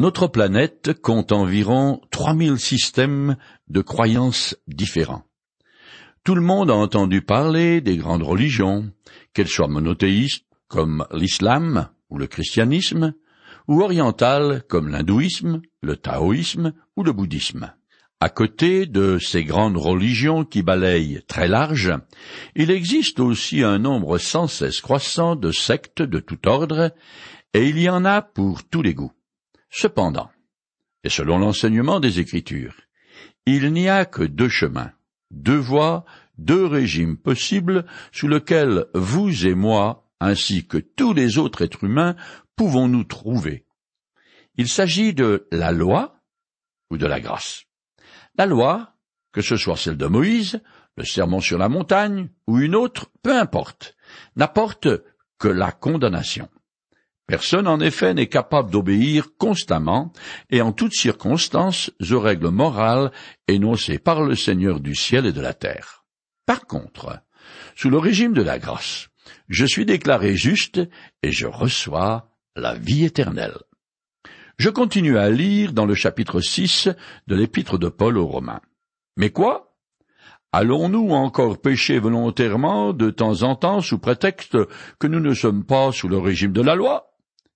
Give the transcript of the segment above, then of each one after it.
Notre planète compte environ 3000 systèmes de croyances différents. Tout le monde a entendu parler des grandes religions, qu'elles soient monothéistes comme l'islam ou le christianisme, ou orientales comme l'hindouisme, le taoïsme ou le bouddhisme. À côté de ces grandes religions qui balayent très large, il existe aussi un nombre sans cesse croissant de sectes de tout ordre, et il y en a pour tous les goûts. Cependant, et selon l'enseignement des Écritures, il n'y a que deux chemins, deux voies, deux régimes possibles sous lesquels vous et moi, ainsi que tous les autres êtres humains, pouvons nous trouver. Il s'agit de la loi ou de la grâce. La loi, que ce soit celle de Moïse, le sermon sur la montagne ou une autre, peu importe, n'apporte que la condamnation. Personne, en effet, n'est capable d'obéir constamment et en toutes circonstances aux règles morales énoncées par le Seigneur du ciel et de la terre. Par contre, sous le régime de la grâce, je suis déclaré juste et je reçois la vie éternelle. Je continue à lire dans le chapitre 6 de l'épître de Paul aux Romains. Mais quoi? Allons-nous encore pécher volontairement de temps en temps sous prétexte que nous ne sommes pas sous le régime de la loi?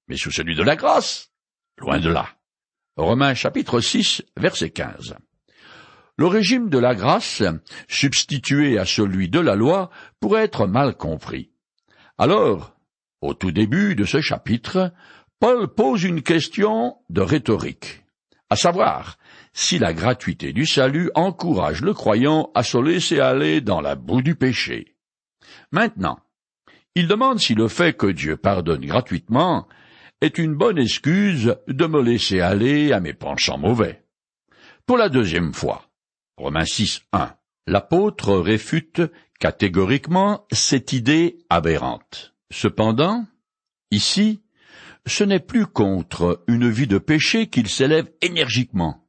Mais sous celui de la grâce. Loin de là. Romains chapitre 6, verset 15. Le régime de la grâce, substitué à celui de la loi, pourrait être mal compris. Alors, au tout début de ce chapitre, Paul pose une question de rhétorique, à savoir si la gratuité du salut encourage le croyant à se laisser aller dans la boue du péché. Maintenant, il demande si le fait que Dieu pardonne gratuitement est une bonne excuse de me laisser aller à mes penchants mauvais. Pour la deuxième fois, Romains 6, 1, l'apôtre réfute catégoriquement cette idée aberrante. Cependant, ici, ce n'est plus contre une vie de péché qu'il s'élève énergiquement,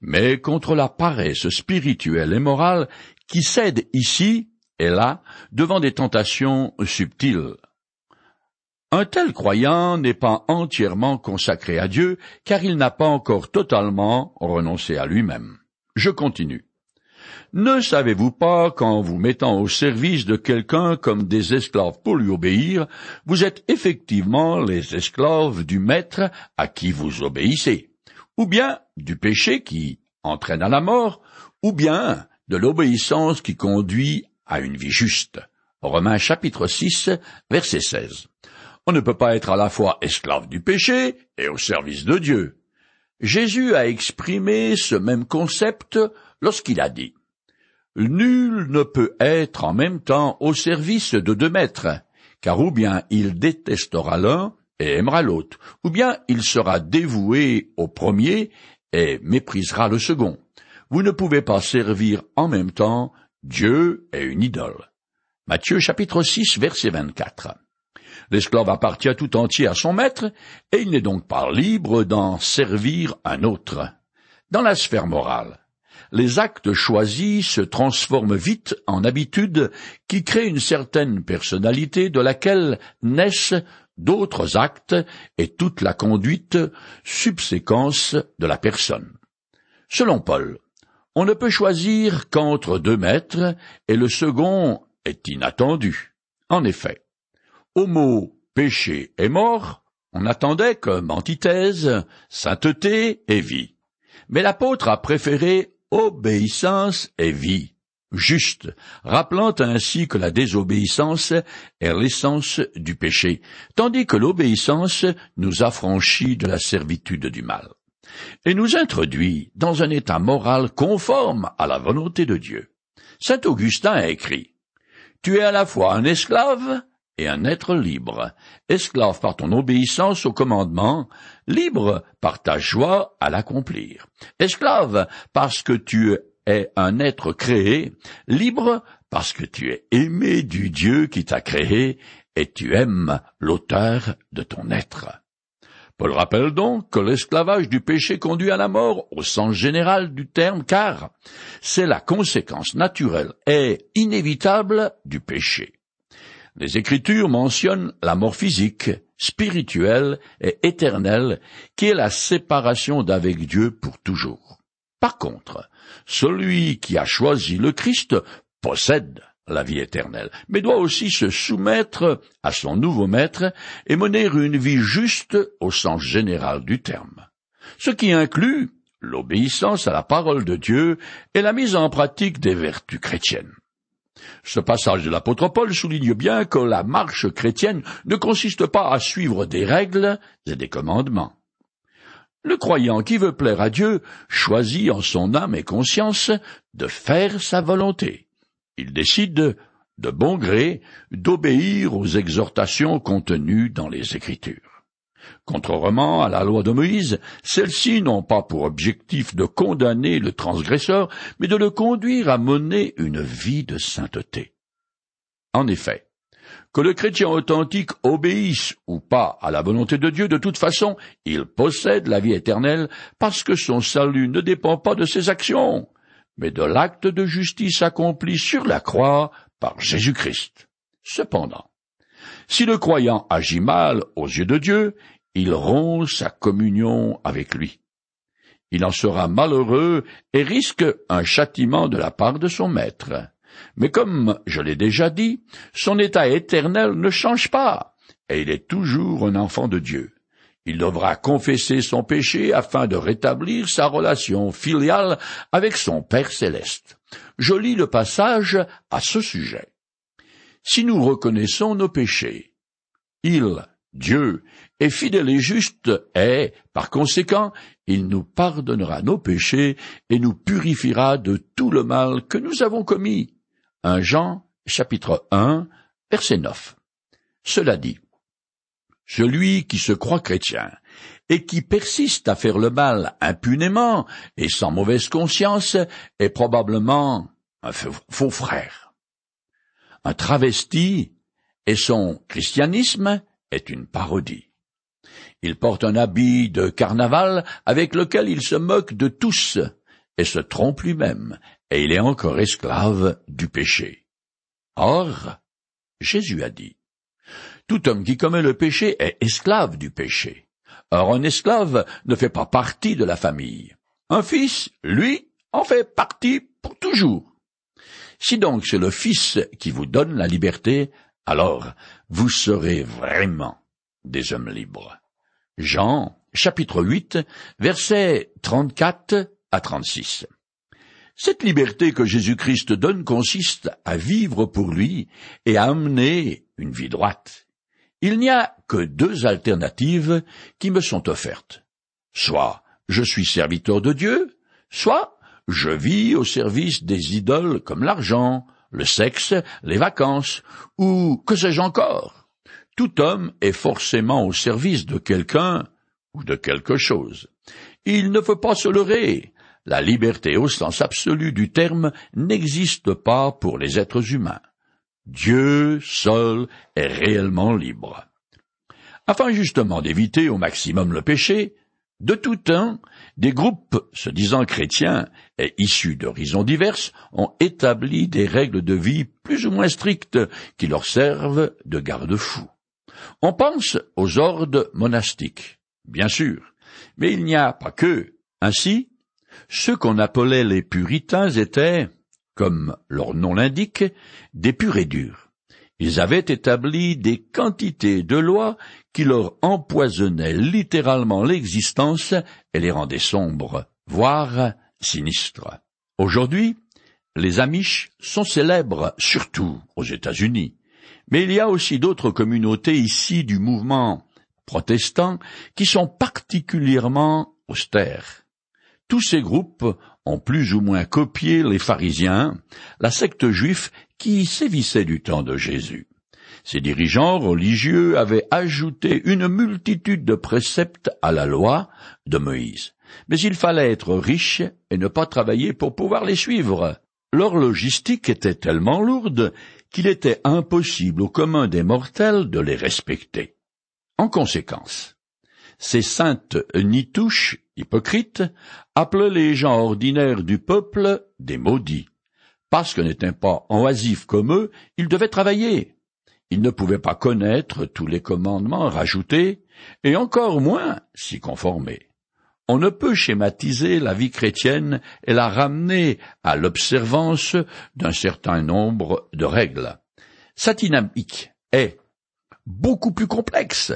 mais contre la paresse spirituelle et morale qui cède ici et là devant des tentations subtiles. Un tel croyant n'est pas entièrement consacré à Dieu, car il n'a pas encore totalement renoncé à lui-même. Je continue. Ne savez-vous pas qu'en vous mettant au service de quelqu'un comme des esclaves pour lui obéir, vous êtes effectivement les esclaves du maître à qui vous obéissez, ou bien du péché qui entraîne à la mort, ou bien de l'obéissance qui conduit à une vie juste? Romains chapitre 6, verset 16. On ne peut pas être à la fois esclave du péché et au service de Dieu. Jésus a exprimé ce même concept lorsqu'il a dit Nul ne peut être en même temps au service de deux maîtres, car ou bien il détestera l'un et aimera l'autre, ou bien il sera dévoué au premier et méprisera le second. Vous ne pouvez pas servir en même temps Dieu et une idole. Matthieu chapitre 6 verset 24. L'esclave appartient tout entier à son maître, et il n'est donc pas libre d'en servir un autre. Dans la sphère morale, les actes choisis se transforment vite en habitudes qui créent une certaine personnalité de laquelle naissent d'autres actes et toute la conduite subséquence de la personne. Selon Paul, on ne peut choisir qu'entre deux maîtres et le second est inattendu. En effet, au mot péché et mort, on attendait comme antithèse sainteté et vie. Mais l'apôtre a préféré obéissance et vie, juste, rappelant ainsi que la désobéissance est l'essence du péché, tandis que l'obéissance nous affranchit de la servitude du mal, et nous introduit dans un état moral conforme à la volonté de Dieu. Saint Augustin a écrit Tu es à la fois un esclave et un être libre, esclave par ton obéissance au commandement, libre par ta joie à l'accomplir, esclave parce que tu es un être créé, libre parce que tu es aimé du Dieu qui t'a créé et tu aimes l'auteur de ton être. Paul rappelle donc que l'esclavage du péché conduit à la mort au sens général du terme car c'est la conséquence naturelle et inévitable du péché. Les Écritures mentionnent la mort physique, spirituelle et éternelle, qui est la séparation d'avec Dieu pour toujours. Par contre, celui qui a choisi le Christ possède la vie éternelle, mais doit aussi se soumettre à son nouveau maître et mener une vie juste au sens général du terme, ce qui inclut l'obéissance à la parole de Dieu et la mise en pratique des vertus chrétiennes. Ce passage de l'apôtre Paul souligne bien que la marche chrétienne ne consiste pas à suivre des règles et des commandements. Le croyant qui veut plaire à Dieu choisit en son âme et conscience de faire sa volonté. Il décide de bon gré d'obéir aux exhortations contenues dans les Écritures. Contrairement à la loi de Moïse, celles-ci n'ont pas pour objectif de condamner le transgresseur, mais de le conduire à mener une vie de sainteté. En effet, que le chrétien authentique obéisse ou pas à la volonté de Dieu, de toute façon, il possède la vie éternelle parce que son salut ne dépend pas de ses actions, mais de l'acte de justice accompli sur la croix par Jésus-Christ. Cependant, si le croyant agit mal aux yeux de Dieu, il rompt sa communion avec lui. Il en sera malheureux et risque un châtiment de la part de son maître. Mais comme je l'ai déjà dit, son état éternel ne change pas, et il est toujours un enfant de Dieu. Il devra confesser son péché afin de rétablir sa relation filiale avec son Père céleste. Je lis le passage à ce sujet. Si nous reconnaissons nos péchés, il, Dieu est fidèle et juste, et, par conséquent, il nous pardonnera nos péchés et nous purifiera de tout le mal que nous avons commis. 1 Jean, chapitre 1, verset 9. Cela dit, celui qui se croit chrétien et qui persiste à faire le mal impunément et sans mauvaise conscience est probablement un faux frère. Un travesti et son christianisme est une parodie. Il porte un habit de carnaval avec lequel il se moque de tous et se trompe lui-même, et il est encore esclave du péché. Or, Jésus a dit, Tout homme qui commet le péché est esclave du péché. Or un esclave ne fait pas partie de la famille. Un fils, lui, en fait partie pour toujours. Si donc c'est le Fils qui vous donne la liberté, alors vous serez vraiment des hommes libres. Jean, chapitre 8, versets 34 à 36. Cette liberté que Jésus-Christ donne consiste à vivre pour lui et à amener une vie droite. Il n'y a que deux alternatives qui me sont offertes. Soit je suis serviteur de Dieu, soit je vis au service des idoles comme l'argent, le sexe, les vacances, ou que sais-je encore. Tout homme est forcément au service de quelqu'un ou de quelque chose. Il ne faut pas se leurrer. La liberté au sens absolu du terme n'existe pas pour les êtres humains. Dieu seul est réellement libre. Afin justement d'éviter au maximum le péché, de tout temps, des groupes se disant chrétiens et issus d'horizons diverses ont établi des règles de vie plus ou moins strictes qui leur servent de garde-fous. On pense aux ordres monastiques, bien sûr, mais il n'y a pas que. Ainsi, ceux qu'on appelait les puritains étaient, comme leur nom l'indique, des purs et durs. Ils avaient établi des quantités de lois qui leur empoisonnaient littéralement l'existence et les rendaient sombres, voire sinistres. Aujourd'hui, les Amish sont célèbres surtout aux États-Unis, mais il y a aussi d'autres communautés ici du mouvement protestant qui sont particulièrement austères. Tous ces groupes ont plus ou moins copié les pharisiens, la secte juive qui sévissait du temps de Jésus. Ces dirigeants religieux avaient ajouté une multitude de préceptes à la loi de Moïse. Mais il fallait être riche et ne pas travailler pour pouvoir les suivre. Leur logistique était tellement lourde qu'il était impossible au commun des mortels de les respecter. En conséquence, ces saintes nitouches hypocrites appelaient les gens ordinaires du peuple des maudits. Parce que n'étaient pas oisifs comme eux, ils devaient travailler. ils ne pouvaient pas connaître tous les commandements rajoutés, et encore moins s'y conformer. On ne peut schématiser la vie chrétienne et la ramener à l'observance d'un certain nombre de règles. Sa dynamique est beaucoup plus complexe,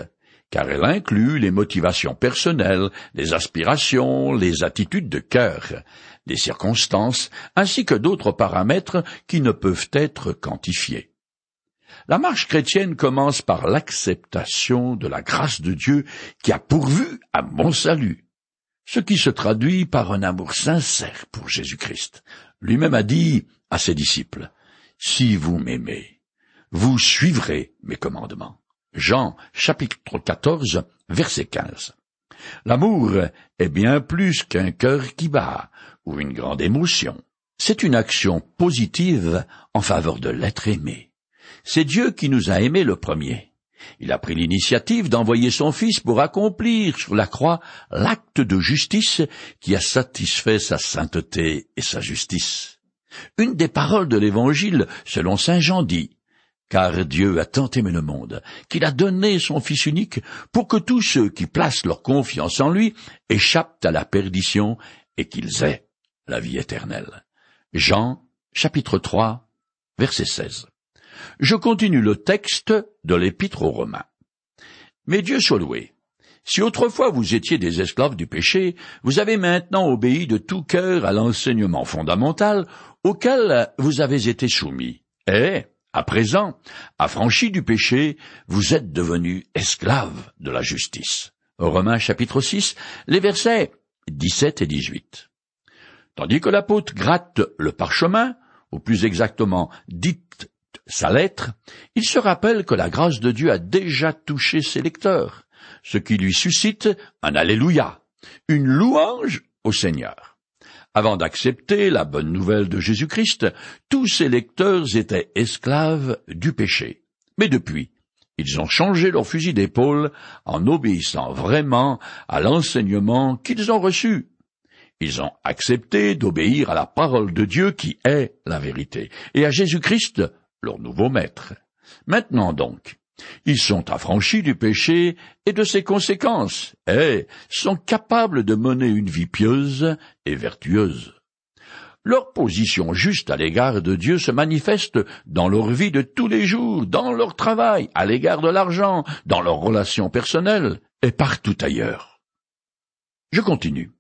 car elle inclut les motivations personnelles, les aspirations, les attitudes de cœur, les circonstances, ainsi que d'autres paramètres qui ne peuvent être quantifiés. La marche chrétienne commence par l'acceptation de la grâce de Dieu qui a pourvu à mon salut, ce qui se traduit par un amour sincère pour Jésus-Christ. Lui-même a dit à ses disciples, Si vous m'aimez, vous suivrez mes commandements. Jean chapitre 14 verset 15. L'amour est bien plus qu'un cœur qui bat ou une grande émotion. C'est une action positive en faveur de l'être aimé. C'est Dieu qui nous a aimés le premier. Il a pris l'initiative d'envoyer son Fils pour accomplir sur la croix l'acte de justice qui a satisfait sa sainteté et sa justice. Une des paroles de l'Évangile, selon Saint Jean, dit car Dieu a tant aimé le monde, qu'il a donné son Fils unique, pour que tous ceux qui placent leur confiance en lui échappent à la perdition et qu'ils aient la vie éternelle. Jean, chapitre 3, verset 16. Je continue le texte de l'Épître aux Romains. Mais Dieu soit loué. Si autrefois vous étiez des esclaves du péché, vous avez maintenant obéi de tout cœur à l'enseignement fondamental auquel vous avez été soumis. Et, à présent, affranchis du péché, vous êtes devenus esclaves de la justice. Romains chapitre 6, les versets 17 et 18. Tandis que l'apôtre gratte le parchemin, ou plus exactement dicte sa lettre, il se rappelle que la grâce de Dieu a déjà touché ses lecteurs, ce qui lui suscite un Alléluia, une louange au Seigneur. Avant d'accepter la bonne nouvelle de Jésus-Christ, tous ses lecteurs étaient esclaves du péché. Mais depuis, ils ont changé leur fusil d'épaule en obéissant vraiment à l'enseignement qu'ils ont reçu. Ils ont accepté d'obéir à la parole de Dieu qui est la vérité, et à Jésus-Christ, leur nouveau maître. Maintenant donc, ils sont affranchis du péché et de ses conséquences, et sont capables de mener une vie pieuse et vertueuse. Leur position juste à l'égard de Dieu se manifeste dans leur vie de tous les jours, dans leur travail, à l'égard de l'argent, dans leurs relations personnelles et partout ailleurs. Je continue.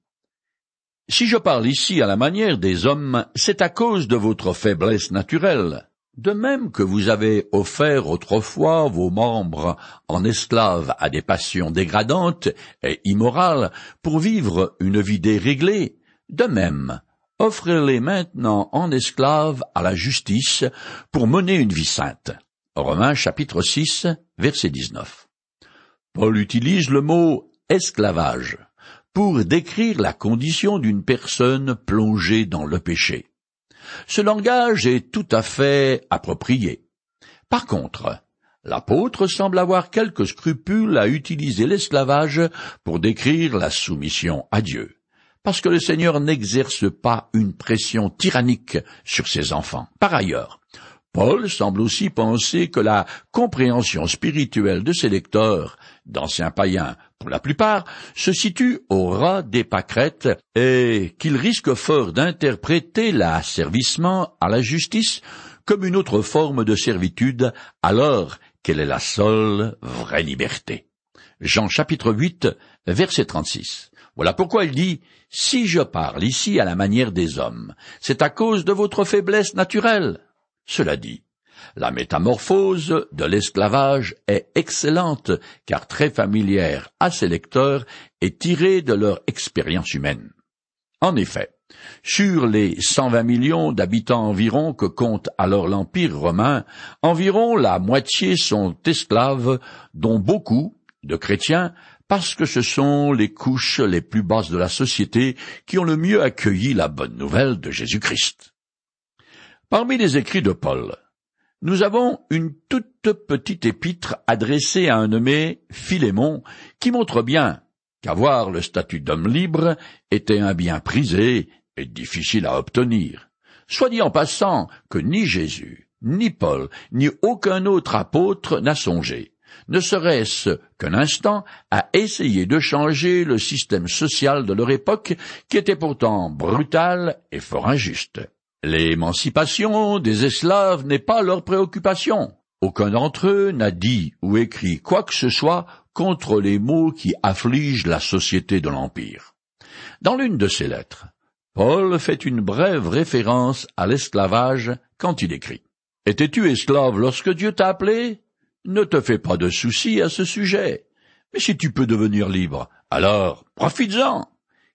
Si je parle ici à la manière des hommes, c'est à cause de votre faiblesse naturelle. De même que vous avez offert autrefois vos membres en esclaves à des passions dégradantes et immorales pour vivre une vie déréglée, de même, offrez-les maintenant en esclaves à la justice pour mener une vie sainte. Romains chapitre 6, verset 19. Paul utilise le mot esclavage pour décrire la condition d'une personne plongée dans le péché. Ce langage est tout à fait approprié. Par contre, l'apôtre semble avoir quelques scrupules à utiliser l'esclavage pour décrire la soumission à Dieu, parce que le Seigneur n'exerce pas une pression tyrannique sur ses enfants. Par ailleurs, Paul semble aussi penser que la compréhension spirituelle de ses lecteurs, d'anciens païens pour la plupart, se situe au ras des pâquerettes et qu'il risque fort d'interpréter l'asservissement à la justice comme une autre forme de servitude alors qu'elle est la seule vraie liberté. Jean chapitre 8 verset 36. Voilà pourquoi il dit Si je parle ici à la manière des hommes, c'est à cause de votre faiblesse naturelle. Cela dit, la métamorphose de l'esclavage est excellente car très familière à ses lecteurs et tirée de leur expérience humaine. En effet, sur les 120 millions d'habitants environ que compte alors l'Empire romain, environ la moitié sont esclaves, dont beaucoup de chrétiens, parce que ce sont les couches les plus basses de la société qui ont le mieux accueilli la bonne nouvelle de Jésus-Christ. Parmi les écrits de Paul, nous avons une toute petite épître adressée à un nommé Philémon, qui montre bien qu'avoir le statut d'homme libre était un bien prisé et difficile à obtenir. Soit dit en passant que ni Jésus, ni Paul, ni aucun autre apôtre n'a songé, ne serait-ce qu'un instant, à essayer de changer le système social de leur époque, qui était pourtant brutal et fort injuste. L'émancipation des esclaves n'est pas leur préoccupation. Aucun d'entre eux n'a dit ou écrit quoi que ce soit contre les maux qui affligent la société de l'Empire. Dans l'une de ses lettres, Paul fait une brève référence à l'esclavage quand il écrit. Étais-tu esclave lorsque Dieu t'a appelé? Ne te fais pas de soucis à ce sujet. Mais si tu peux devenir libre, alors profites-en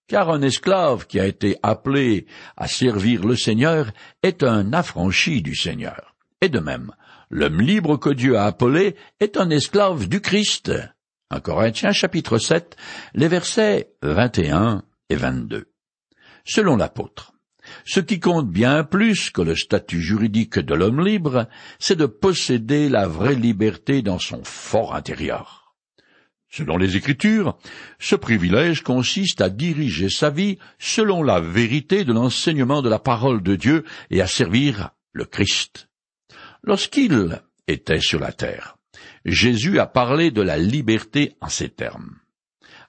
car un esclave qui a été appelé à servir le Seigneur est un affranchi du Seigneur. Et de même, l'homme libre que Dieu a appelé est un esclave du Christ. En Corinthiens chapitre 7, les versets 21 et 22. Selon l'apôtre, ce qui compte bien plus que le statut juridique de l'homme libre, c'est de posséder la vraie liberté dans son fort intérieur. Selon les Écritures, ce privilège consiste à diriger sa vie selon la vérité de l'enseignement de la parole de Dieu et à servir le Christ. Lorsqu'il était sur la terre, Jésus a parlé de la liberté en ces termes.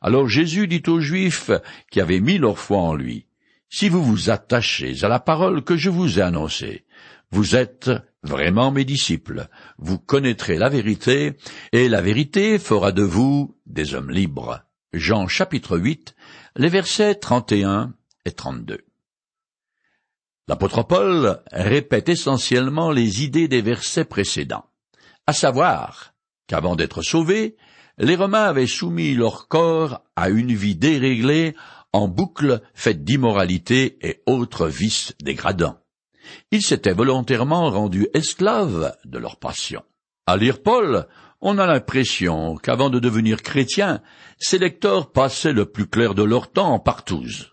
Alors Jésus dit aux Juifs qui avaient mis leur foi en lui, Si vous vous attachez à la parole que je vous ai annoncée, vous êtes vraiment mes disciples, vous connaîtrez la vérité, et la vérité fera de vous des hommes libres. Jean chapitre 8, les versets 31 et 32. L'apôtre Paul répète essentiellement les idées des versets précédents, à savoir qu'avant d'être sauvés, les Romains avaient soumis leur corps à une vie déréglée en boucle faite d'immoralité et autres vices dégradants. Ils s'étaient volontairement rendus esclaves de leur passion. À lire Paul, on a l'impression qu'avant de devenir chrétiens, ces lecteurs passaient le plus clair de leur temps en partouze.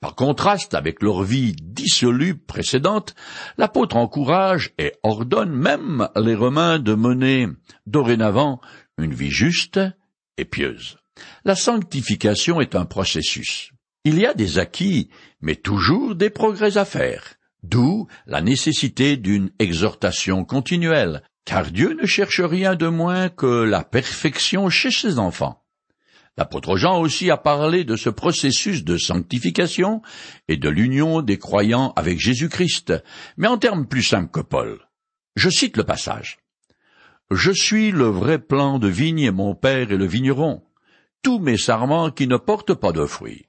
Par contraste avec leur vie dissolue précédente, l'apôtre encourage et ordonne même les Romains de mener dorénavant une vie juste et pieuse. La sanctification est un processus. Il y a des acquis, mais toujours des progrès à faire. D'où la nécessité d'une exhortation continuelle, car Dieu ne cherche rien de moins que la perfection chez ses enfants. L'apôtre Jean aussi a parlé de ce processus de sanctification et de l'union des croyants avec Jésus-Christ, mais en termes plus simples que Paul. Je cite le passage. Je suis le vrai plan de vigne et mon père est le vigneron. Tous mes sarments qui ne portent pas de fruits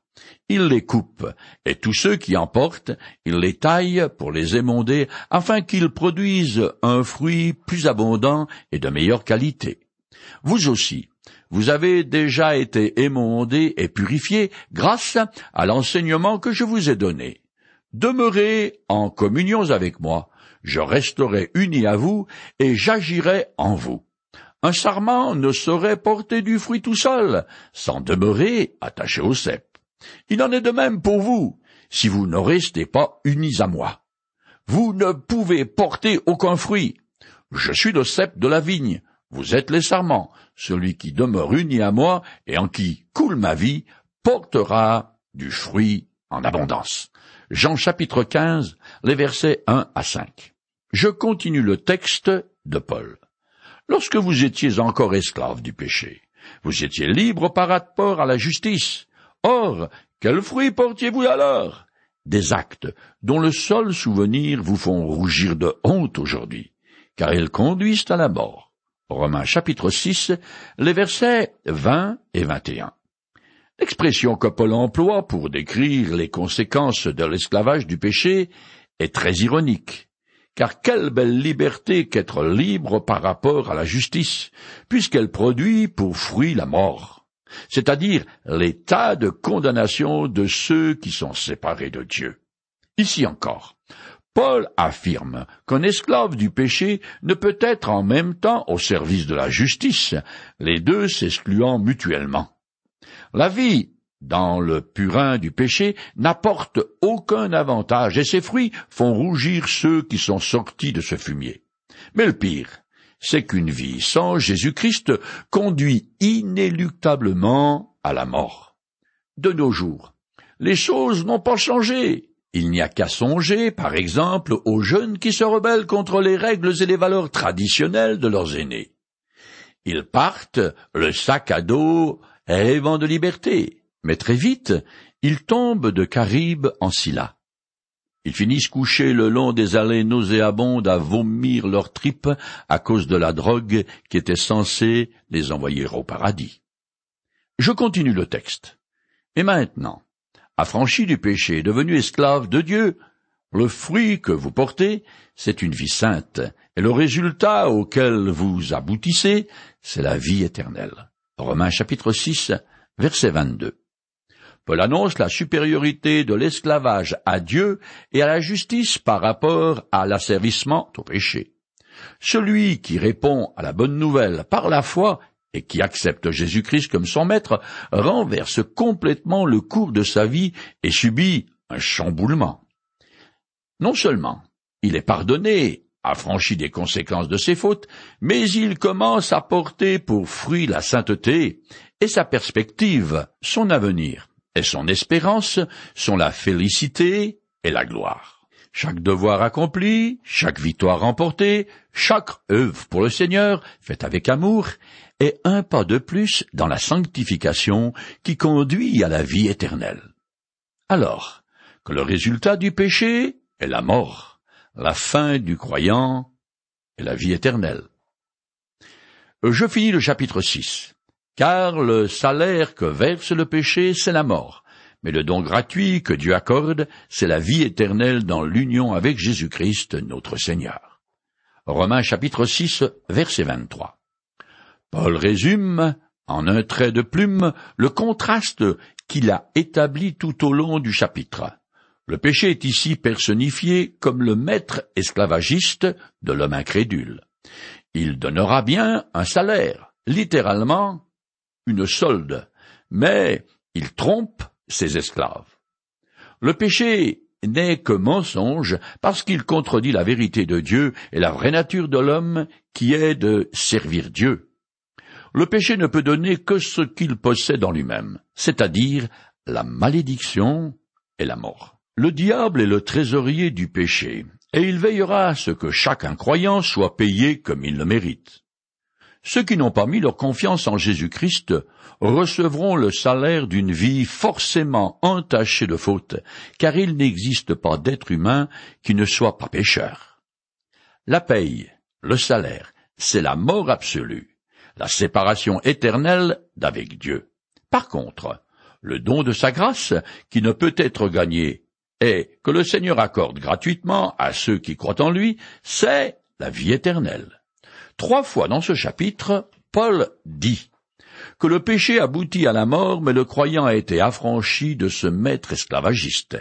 il les coupe, et tous ceux qui en portent, il les taille pour les émonder, afin qu'ils produisent un fruit plus abondant et de meilleure qualité. Vous aussi, vous avez déjà été émondés et purifiés grâce à l'enseignement que je vous ai donné. Demeurez en communion avec moi, je resterai uni à vous et j'agirai en vous. Un sarment ne saurait porter du fruit tout seul, sans demeurer attaché au cep. Il en est de même pour vous, si vous ne restez pas unis à moi. Vous ne pouvez porter aucun fruit. Je suis le cep de la vigne, vous êtes les sarments. Celui qui demeure uni à moi et en qui coule ma vie portera du fruit en abondance. Jean chapitre 15, les versets 1 à 5. Je continue le texte de Paul. Lorsque vous étiez encore esclaves du péché, vous étiez libres par rapport à la justice. Or, quels fruits portiez-vous alors? Des actes dont le seul souvenir vous font rougir de honte aujourd'hui, car ils conduisent à la mort. Romains chapitre 6, les versets 20 et 21. L'expression que Paul emploie pour décrire les conséquences de l'esclavage du péché est très ironique. Car quelle belle liberté qu'être libre par rapport à la justice, puisqu'elle produit pour fruit la mort c'est-à-dire l'état de condamnation de ceux qui sont séparés de Dieu. Ici encore, Paul affirme qu'un esclave du péché ne peut être en même temps au service de la justice, les deux s'excluant mutuellement. La vie dans le purin du péché n'apporte aucun avantage et ses fruits font rougir ceux qui sont sortis de ce fumier. Mais le pire, c'est qu'une vie sans Jésus-Christ conduit inéluctablement à la mort. De nos jours, les choses n'ont pas changé, Il n'y a qu'à songer, par exemple, aux jeunes qui se rebellent contre les règles et les valeurs traditionnelles de leurs aînés. Ils partent, le sac à dos, rêvant de liberté, mais très vite, ils tombent de Caribe en Scylla. Ils finissent couchés le long des allées nauséabondes à vomir leurs tripes à cause de la drogue qui était censée les envoyer au paradis. Je continue le texte. Et maintenant, affranchi du péché, devenu esclave de Dieu, le fruit que vous portez, c'est une vie sainte, et le résultat auquel vous aboutissez, c'est la vie éternelle. Romains chapitre 6, verset 22. Paul annonce la supériorité de l'esclavage à Dieu et à la justice par rapport à l'asservissement au péché. Celui qui répond à la bonne nouvelle par la foi et qui accepte Jésus-Christ comme son maître renverse complètement le cours de sa vie et subit un chamboulement. Non seulement il est pardonné, affranchi des conséquences de ses fautes, mais il commence à porter pour fruit la sainteté et sa perspective, son avenir et son espérance sont la félicité et la gloire. Chaque devoir accompli, chaque victoire remportée, chaque œuvre pour le Seigneur, faite avec amour, est un pas de plus dans la sanctification qui conduit à la vie éternelle. Alors, que le résultat du péché est la mort, la fin du croyant est la vie éternelle. Je finis le chapitre 6 car le salaire que verse le péché, c'est la mort. Mais le don gratuit que Dieu accorde, c'est la vie éternelle dans l'union avec Jésus-Christ, notre Seigneur. Romains chapitre 6, verset 23. Paul résume, en un trait de plume, le contraste qu'il a établi tout au long du chapitre. Le péché est ici personnifié comme le maître esclavagiste de l'homme incrédule. Il donnera bien un salaire, littéralement une solde, mais il trompe ses esclaves. Le péché n'est que mensonge parce qu'il contredit la vérité de Dieu et la vraie nature de l'homme qui est de servir Dieu. Le péché ne peut donner que ce qu'il possède en lui-même, c'est-à-dire la malédiction et la mort. Le diable est le trésorier du péché, et il veillera à ce que chaque incroyant soit payé comme il le mérite. Ceux qui n'ont pas mis leur confiance en Jésus-Christ recevront le salaire d'une vie forcément entachée de fautes, car il n'existe pas d'être humain qui ne soit pas pécheur. La paye, le salaire, c'est la mort absolue, la séparation éternelle d'avec Dieu. Par contre, le don de sa grâce, qui ne peut être gagné, et que le Seigneur accorde gratuitement à ceux qui croient en lui, c'est la vie éternelle. Trois fois dans ce chapitre, Paul dit que le péché aboutit à la mort, mais le croyant a été affranchi de ce maître esclavagiste.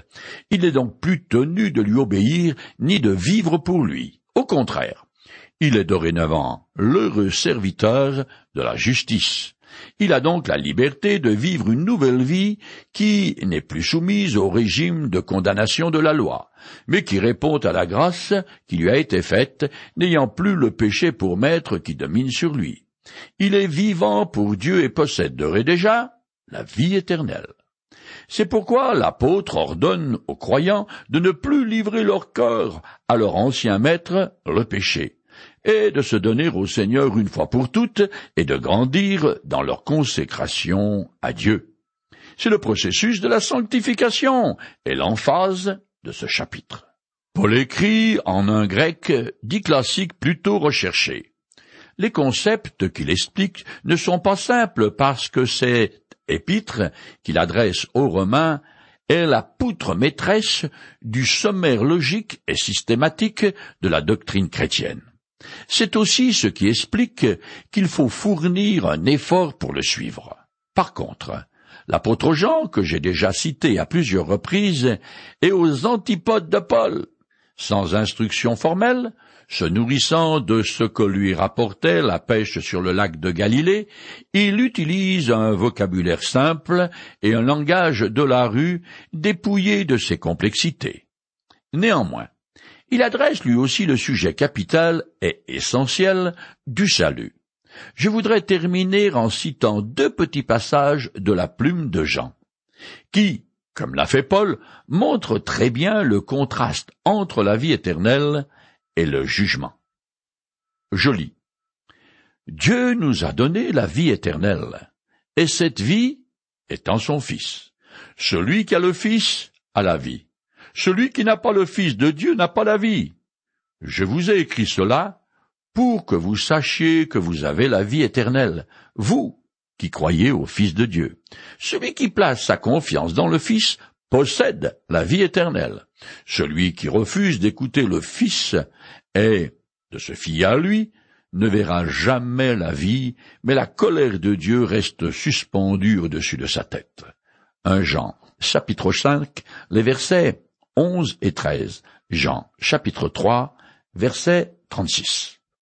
Il n'est donc plus tenu de lui obéir, ni de vivre pour lui. Au contraire, il est dorénavant l'heureux serviteur de la justice. Il a donc la liberté de vivre une nouvelle vie qui n'est plus soumise au régime de condamnation de la loi, mais qui répond à la grâce qui lui a été faite, n'ayant plus le péché pour maître qui domine sur lui. Il est vivant pour Dieu et possède d'ores et déjà la vie éternelle. C'est pourquoi l'apôtre ordonne aux croyants de ne plus livrer leur cœur à leur ancien maître, le péché, et de se donner au Seigneur une fois pour toutes et de grandir dans leur consécration à Dieu. C'est le processus de la sanctification et l'emphase de ce chapitre. Paul écrit en un grec dit classique plutôt recherché. Les concepts qu'il explique ne sont pas simples parce que cette épître qu'il adresse aux Romains est la poutre maîtresse du sommaire logique et systématique de la doctrine chrétienne. C'est aussi ce qui explique qu'il faut fournir un effort pour le suivre. Par contre, l'apôtre Jean, que j'ai déjà cité à plusieurs reprises, est aux antipodes de Paul. Sans instruction formelle, se nourrissant de ce que lui rapportait la pêche sur le lac de Galilée, il utilise un vocabulaire simple et un langage de la rue dépouillé de ses complexités. Néanmoins, il adresse lui aussi le sujet capital et essentiel du salut. Je voudrais terminer en citant deux petits passages de la plume de Jean, qui, comme l'a fait Paul, montre très bien le contraste entre la vie éternelle et le jugement. Je lis. Dieu nous a donné la vie éternelle, et cette vie est en son Fils. Celui qui a le Fils a la vie. Celui qui n'a pas le Fils de Dieu n'a pas la vie. Je vous ai écrit cela pour que vous sachiez que vous avez la vie éternelle, vous qui croyez au Fils de Dieu. Celui qui place sa confiance dans le Fils possède la vie éternelle. Celui qui refuse d'écouter le Fils et de se fier à lui ne verra jamais la vie, mais la colère de Dieu reste suspendue au-dessus de sa tête. 1 Jean, chapitre 5, les versets 11 et 13. Jean, chapitre 3, verset 36.